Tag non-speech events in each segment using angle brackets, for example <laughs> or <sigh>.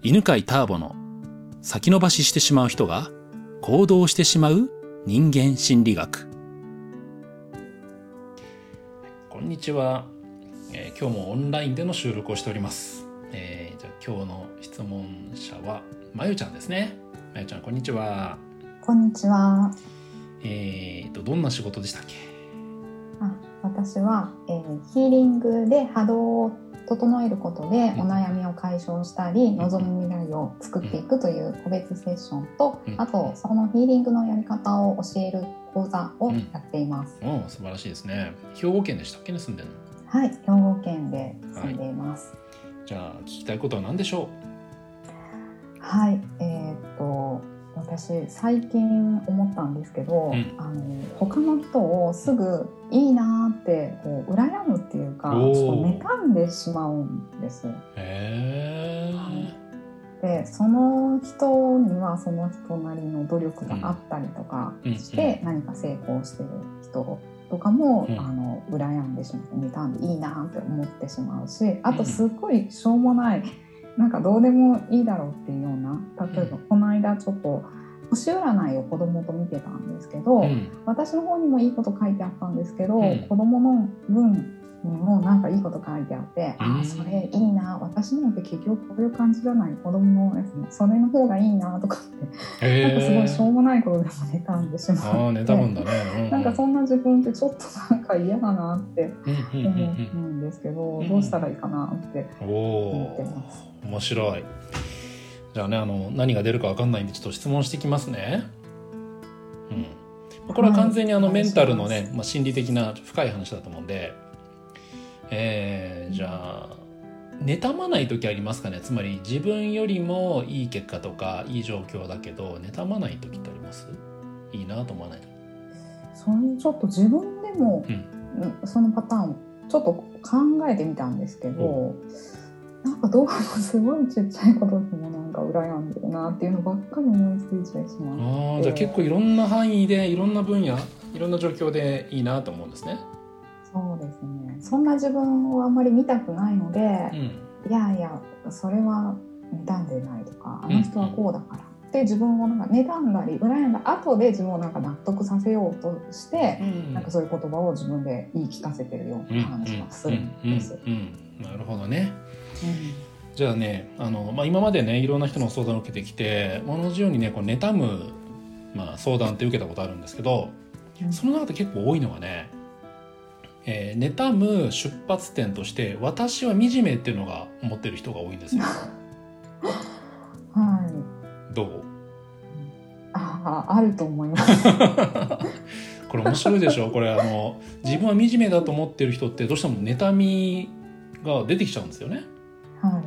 犬飼ターボの先延ばししてしまう人が行動してしまう人間心理学。こんにちは、えー今日もオンラインでの収録をしております、えーじゃあ今日の質問者はまゆちゃんですね。まゆちゃんこんにちは。こんにちは。えーとどんな仕事でしたっけ？あ私は、えーヒーリングで波動を整えることでうん。お悩みを解消したり、望む未来を作っていくという個別セッションと、うん。あとそのヒーリングのやり方を教える講座をやっています。お素晴らしいですね。兵庫県でしたっけ？ね住んでるの？はい、兵庫県で住んでいます。じゃあ聞きたいことは何でしょはい、えーっと私最近思ったんですけど、うん。あの他の人をすぐいいなーってこう羨むっていうかちょっと妬んでしまうんです。でその人にはその人なりの努力があったりとかして、何か成功してる人とかも、うん。あの羨んでしまって妬んでいいなって思ってしまうしあとすっごいしょうもないなんかどうでもいいだろうっていうような例えばこの間ちょっと星占いを子供と見てたんですけど、うん。私の方にもいいこと書いてあったんですけど、うん。子供の分にもなんかいいこと書いてあって、うん。ああそれいいな私のって結局こういう感じじゃない。子供のやつもそれの方がいいなとかって、へなんかすごいしょえうもないことでも妬んでしまってああ妬むんだね、ううなんかそんな自分ってちょっとなんか嫌だなってうんうん思うんうんですけど、うん。どうしたらいいかなってうん思っておます。お面白い。じゃあねあの何が出るかわかんないんでちょっと質問してきますね。うん。これは完全にあのはい。メンタルのね、まあ、心理的な深い話だと思うんでえー、じゃあ妬まない時ありますかね？つまり自分よりもいい結果とかいい状況だけど妬まない時ってあります？いいなと思わない時それちょっと自分でも、うんうんそのパターンちょっと考えてみたんですけど、なんかどうもすごいちっちゃいことでもなんか羨んでるなっていうのばっかり思いついてしまう。ああじゃあ結構いろんな範囲でいろんな分野いろんな状況でいいなと思うんですね。そうですね。そんな自分をあんまり見たくないので、うんいやいやそれは妬んでないとか、あの人はこうだから。って自分をなんか妬んだり羨んだ後で自分をなんか納得させようとして、うんなんかそういう言葉を自分で言い聞かせてるような感じがするんです。うんうんうんなるほどね。うんじゃあねあの、まあ、今までねいろんな人の相談を受けてきて同じようにねこう妬む、まあ、相談って受けたことあるんですけどうんその中で結構多いのがね、えー妬む出発点として私は惨めっていうのが思ってる人が多いんですよ。はい。どう？ああ、あると思います。<laughs> これ面白いでしょ？これあの自分は惨めだと思ってる人ってどうしても妬みが出てきちゃうんですよね。は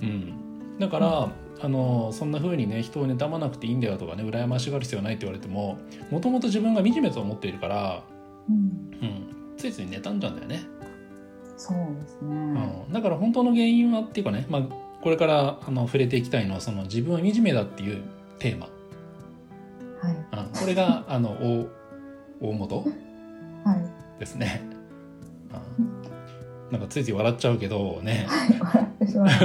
い。うん、だから、あのそんな風にね人を妬まなくていいんだよとかね羨ましがる必要はないって言われてももともと自分が惨めと思っているから、うん。うん、ついつい妬んじゃうんだよね、そうですね。うん、だから本当の原因はっていうかね、まあ、これからあの触れていきたいのはその自分は惨めだっていうテーマ、はい。うん、これがあの大大元はい。ですね。うんなんかついつい笑っちゃうけどねはい。笑ってしまい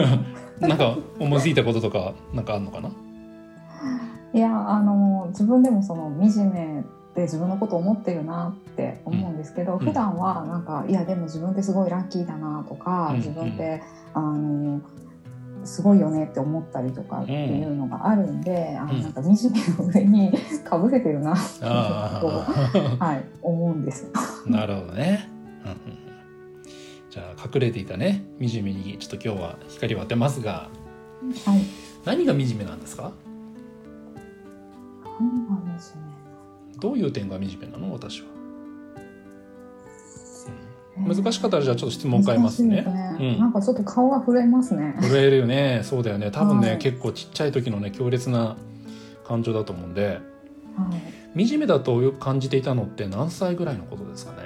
ま <laughs> なんか思いついたこととかなんかあんのかな？いや、あの、自分でもその惨めで自分のことを思ってるなって思うんですけど、ん。普段はなんか、いや、でも自分ってすごいラッキーだなとか、うん。自分って、あの、すごいよねって思ったりとかっていうのがあるんで、あのうん。なんか惨めの上に <laughs> かぶせてるなって <laughs> はい、思うんです。あなるほどね。じゃあ隠れていたね惨めにちょっと今日は光を当てますがはい。何が惨めなんですか？何が惨どういう点が惨めなの？私は、めうん。難しかったらじゃあちょっと質問変えますね。難しいですうん。なんかちょっと顔が震えますね。震えるよね。そうだよね。多分ね、はい。結構ちっちゃい時のね強烈な感情だと思うんで。はい。惨めだとよく感じていたのって何歳ぐらいのことですかね。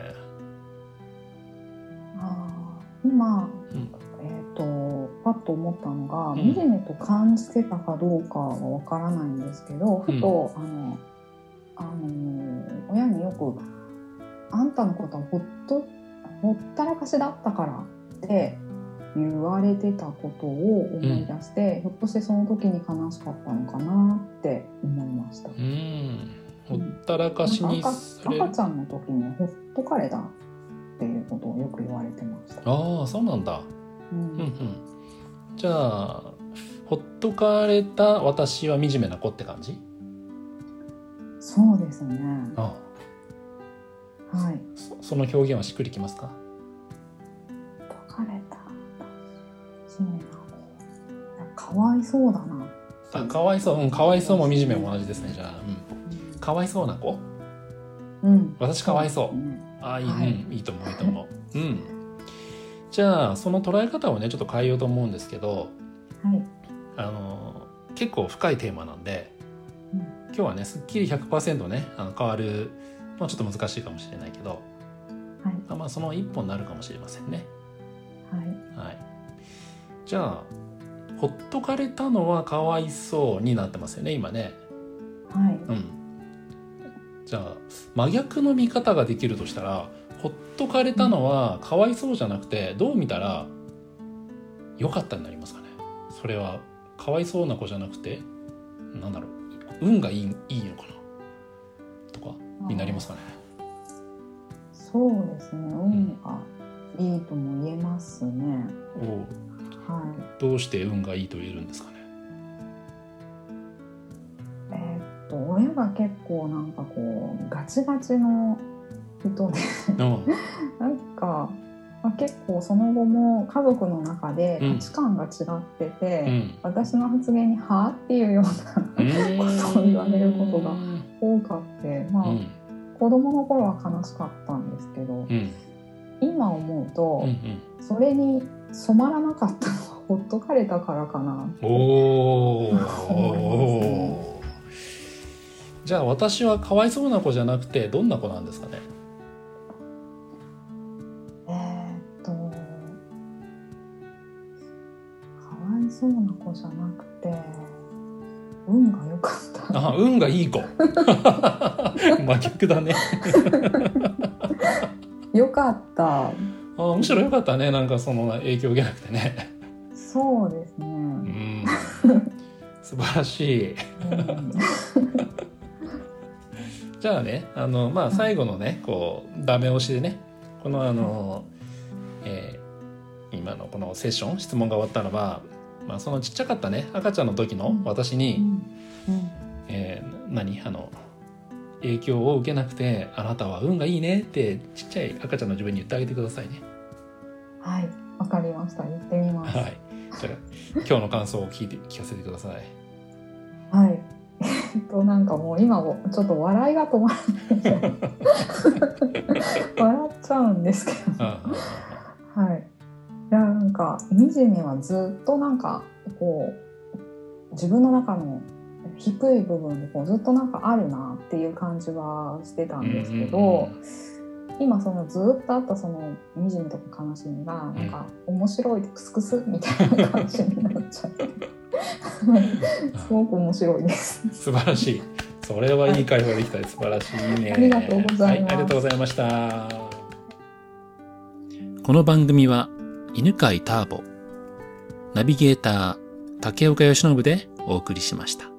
あー今、うん。えっ、とパッと思ったのが、うん。惨めと感じてたかどうかはわからないんですけど、ふと、あのあの親によくあんたのことはほっとほったらかしだったからって言われてたことを思い出して、ひょっとしてその時に悲しかったのかなって思いました。うん。ほったらかしに赤ちゃんの時にほっとかれたっていうことをよく言われてました。ああそうなんだ。うん。うんうん。じゃあほっとかれた私は惨めな子って感じ？そうですね。あ。あはい。そその表現はしっくりきますか？解かれた。かわいそうだな。あかわいそう。うんかわいそうも惨めも同じですねじゃあ、うん、かわいそうな子？うん。私かわいそう。ですね。ああいい、はい。うんいいと思ういいと思う。うん。じゃあその捉え方をねちょっと変えようと思うんですけどはい。あの結構深いテーマなんで、うん今日はねすっきり100%ねあの変わるまあちょっと難しいかもしれないけど、はい。まあまあその一歩になるかもしれませんねはい。はいじゃあほっとかれたのはかわいそうになってますよね今ねはい。うんじゃあ真逆の見方ができるとしたらほっとかれたのはかわいそうじゃなくてどう見たら良かったになりますかねそれはかわいそうな子じゃなくてなんだろう運がいいいいのかな？とかになりますかね。そうですね。運がいいとも言えますね。おう。はどうして運がいいと言えるんですかね？い。えーっと、親が結構なんかこう、ガチガチの人で、うん <laughs> なんか、まあ、結構その後も家族の中でうん。価値観が違ってて、うん。私の発言に「はあ?」っていうようなことを言われることが多かって、まあうん。子供の頃は悲しかったんですけど、うん。今思うと、うんそれに染まらなかったのはほっとかれたからかなうんお思いますおねじゃあ私はかわいそうな子じゃなくてどんな子なんですかね？いそうな子じゃなくて運が良かった。あ運がいい子。<laughs> 真逆だね。<laughs> 良かった。あむしろよかったね。なんかその影響を受けなくてね。そうですね、うん。素晴らしい。うん。じゃあねあのまあ最後のねこうダメ押しでね。このあの、えー今のこのセッション質問が終わったのは、まあ、そのちっちゃかったね赤ちゃんの時の私に、うんえー何？あの影響を受けなくてあなたは運がいいねってちっちゃい赤ちゃんの自分に言ってあげてくださいね。はいわかりました言ってみますはい。じゃあ今日の感想を聞いて聞かせてください。はい。えっと、なんかもう今もちょっと笑いが止まらない。笑っちゃうんですけど。あはい。いや、なんか、惨めはずっとなんか、こう、自分の中の低い部分でこうずっとなんかあるなっていう感じはしてたんですけど、うんうんうん今そのずっとあったその惨めとか悲しみがなんか面白いクスクスみたいな感じになっちゃって <laughs> すごく面白いです。素晴らしい。それはいい会話できたです。素晴らしいね。ありがとうございますはありがとうございました。この番組は犬飼ターボ、ナビゲーター竹岡由伸でお送りしました。